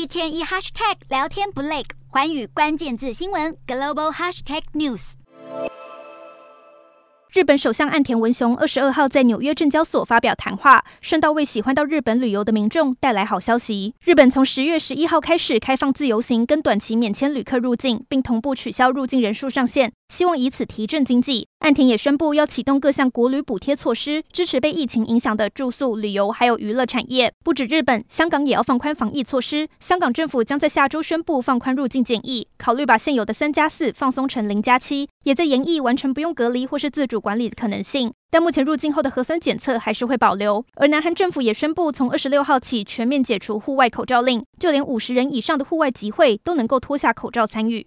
一天一 hashtag 聊天不累，寰宇关键字新闻 global hashtag news。日本首相岸田文雄二十二号在纽约证交所发表谈话，顺道为喜欢到日本旅游的民众带来好消息。日本从十月十一号开始开放自由行跟短期免签旅客入境，并同步取消入境人数上限，希望以此提振经济。岸田也宣布要启动各项国旅补贴措施，支持被疫情影响的住宿、旅游还有娱乐产业。不止日本，香港也要放宽防疫措施。香港政府将在下周宣布放宽入境检疫，考虑把现有的三加四放松成零加七，也在研议完全不用隔离或是自主管理的可能性，但目前入境后的核酸检测还是会保留。而南韩政府也宣布，从二十六号起全面解除户外口罩令，就连五十人以上的户外集会都能够脱下口罩参与。